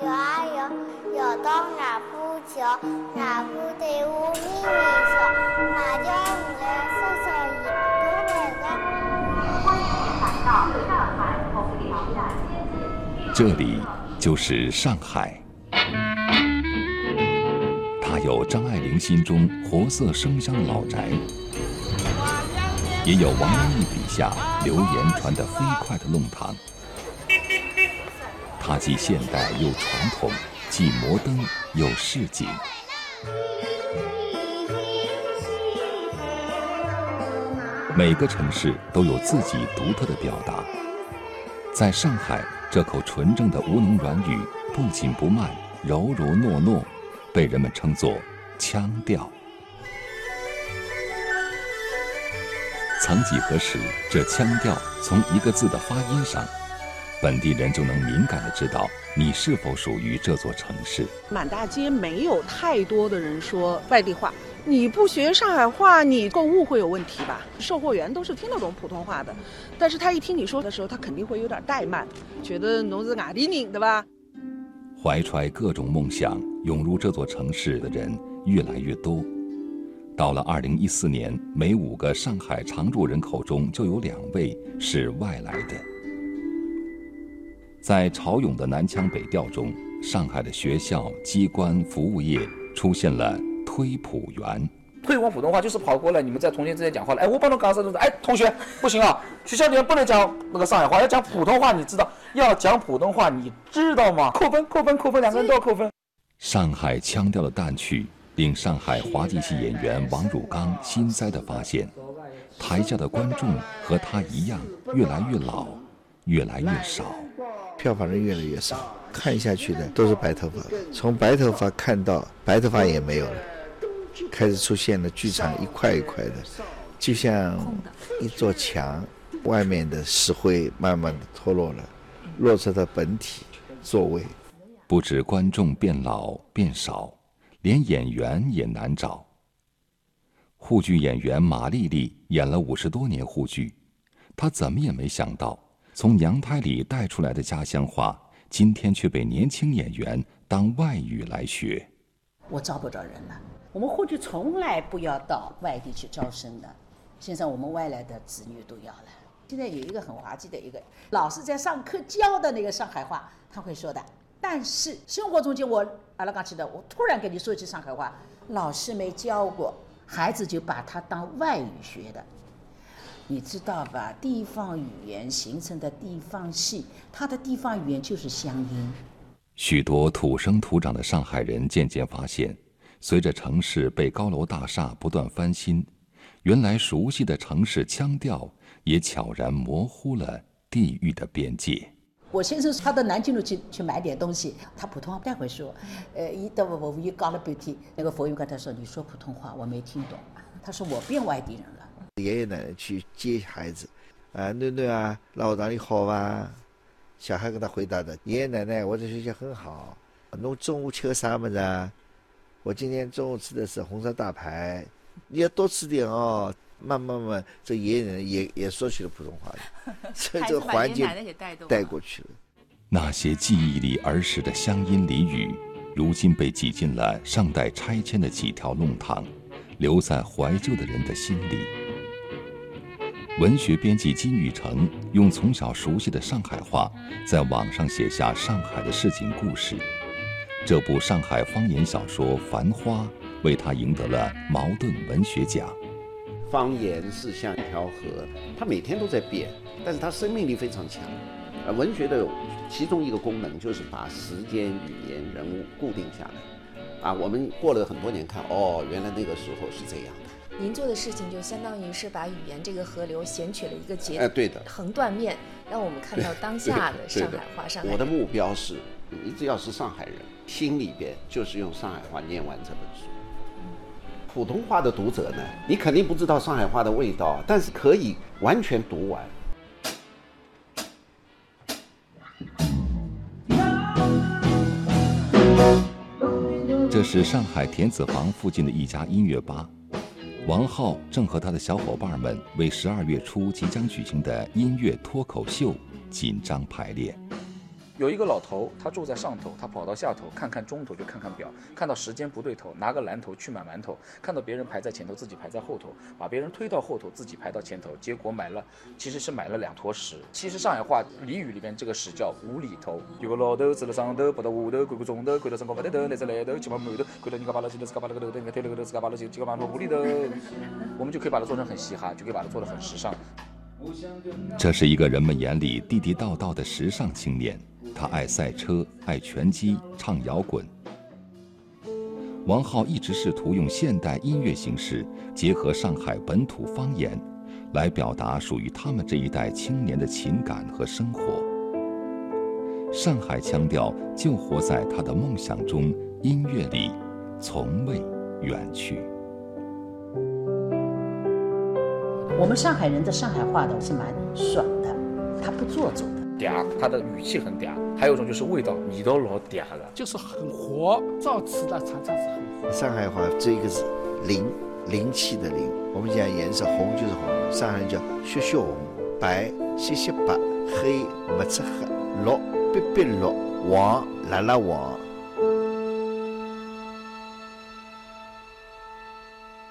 游啊游，游到外婆桥，外婆对我咪咪笑，马叫我来扫扫野，多来个。欢迎来到上海虹桥站。这里就是上海，它有张爱玲心中活色生香的老宅，也有王安忆笔下流言传得飞快的弄堂。它既现代又传统，既摩登又市井。每个城市都有自己独特的表达。在上海，这口纯正的吴侬软语不紧不慢，柔柔糯糯，被人们称作腔调。曾几何时，这腔调从一个字的发音上。本地人就能敏感的知道你是否属于这座城市。满大街没有太多的人说外地话，你不学上海话，你购物会有问题吧？售货员都是听得懂普通话的，但是他一听你说的时候，他肯定会有点怠慢，觉得侬是外地人，对吧？怀揣各种梦想涌入这座城市的人越来越多。到了二零一四年，每五个上海常住人口中就有两位是外来的。在潮涌的南腔北调中，上海的学校、机关、服务业出现了推普员。推广普通话就是跑过来，你们在同学之间讲话了。哎，我帮侬讲啥子？哎，同学，不行啊，学校里面不能讲那个上海话，要讲普通话，你知道？要讲普通话，你知道吗？扣分，扣分，扣分，两个人都要扣分。上海腔调的淡去，令上海滑稽戏演员王汝刚心塞地发现，台下的观众和他一样，越来越老，越来越少。票房人越来越少，看下去的都是白头发，从白头发看到白头发也没有了，开始出现了剧场一块一块的，就像一座墙，外面的石灰慢慢的脱落了，落出它本体座位。不止观众变老变少，连演员也难找。沪剧演员马丽丽演了五十多年沪剧，她怎么也没想到。从娘胎里带出来的家乡话，今天却被年轻演员当外语来学。我招不着人了。我们过去从来不要到外地去招生的，现在我们外来的子女都要了。现在有一个很滑稽的一个，老师在上课教的那个上海话，他会说的。但是生活中间，我阿拉刚起的，我突然跟你说一句上海话，老师没教过，孩子就把它当外语学的。你知道吧？地方语言形成的地方戏，它的地方语言就是乡音。许多土生土长的上海人渐渐发现，随着城市被高楼大厦不断翻新，原来熟悉的城市腔调也悄然模糊了地域的边界。我先生他到南京路去去买点东西，他普通话不太会说，呃，一到我我一讲了半天，那个服务员跟他说：“你说普通话，我没听懂。”他说：“我变外地人了。”爷爷奶奶去接孩子，啊，囡囡啊，老学堂里好吧？小孩跟他回答的：爷爷奶奶，我在学校很好。侬中午吃个啥么子啊？我今天中午吃的是红烧大排，你要多吃点哦。慢慢慢，这爷爷奶奶也也说起了普通话 所以这个环境带过去了。那些记忆里儿时的乡音俚语，如今被挤进了尚待拆迁的几条弄堂，留在怀旧的人的心里。文学编辑金宇成用从小熟悉的上海话，在网上写下上海的市井故事。这部上海方言小说《繁花》为他赢得了茅盾文学奖。方言是像一条河，它每天都在变，但是它生命力非常强。而文学的其中一个功能就是把时间、语言、人物固定下来。啊，我们过了很多年看，哦，原来那个时候是这样的。您做的事情就相当于是把语言这个河流选取了一个节，哎，对的，横断面，让我们看到当下的上海话。上海，我的目标是，你只要是上海人，心里边就是用上海话念完这本书。普通话的读者呢，你肯定不知道上海话的味道，但是可以完全读完。这是上海田子坊附近的一家音乐吧。王浩正和他的小伙伴们为十二月初即将举行的音乐脱口秀紧张排练。有一个老头，他住在上头，他跑到下头看看钟头，就看看表，看到时间不对头，拿个篮头去买馒头，看到别人排在前头，自己排在后头，把别人推到后头，自己排到前头，结果买了，其实是买了两坨屎。其实上海话俚语里面这个屎叫无厘头。有个老头坐在上头，跑到下头看个钟头，看到身高不对头，拿着来头去摸馒头，看到人家把老头，自家把那个头，人家推了个头，自家把老头，结果把它无厘头。我们就可以把它做成很嘻哈，就可以把它做得很时尚。这是一个人们眼里地地道道的时尚青年。他爱赛车，爱拳击，唱摇滚。王浩一直试图用现代音乐形式结合上海本土方言，来表达属于他们这一代青年的情感和生活。上海腔调就活在他的梦想中，音乐里，从未远去。我们上海人的上海话都是蛮爽的，他不做作的。嗲，他的语气很嗲，还有一种就是味道，味道老嗲的，就是很活。造词的常常是很活。上海话这一个是，灵，灵气的灵。我们讲颜色，红就是红，上海人叫血血红，白血血白，黑没出黑，绿碧碧绿，黄辣辣黄。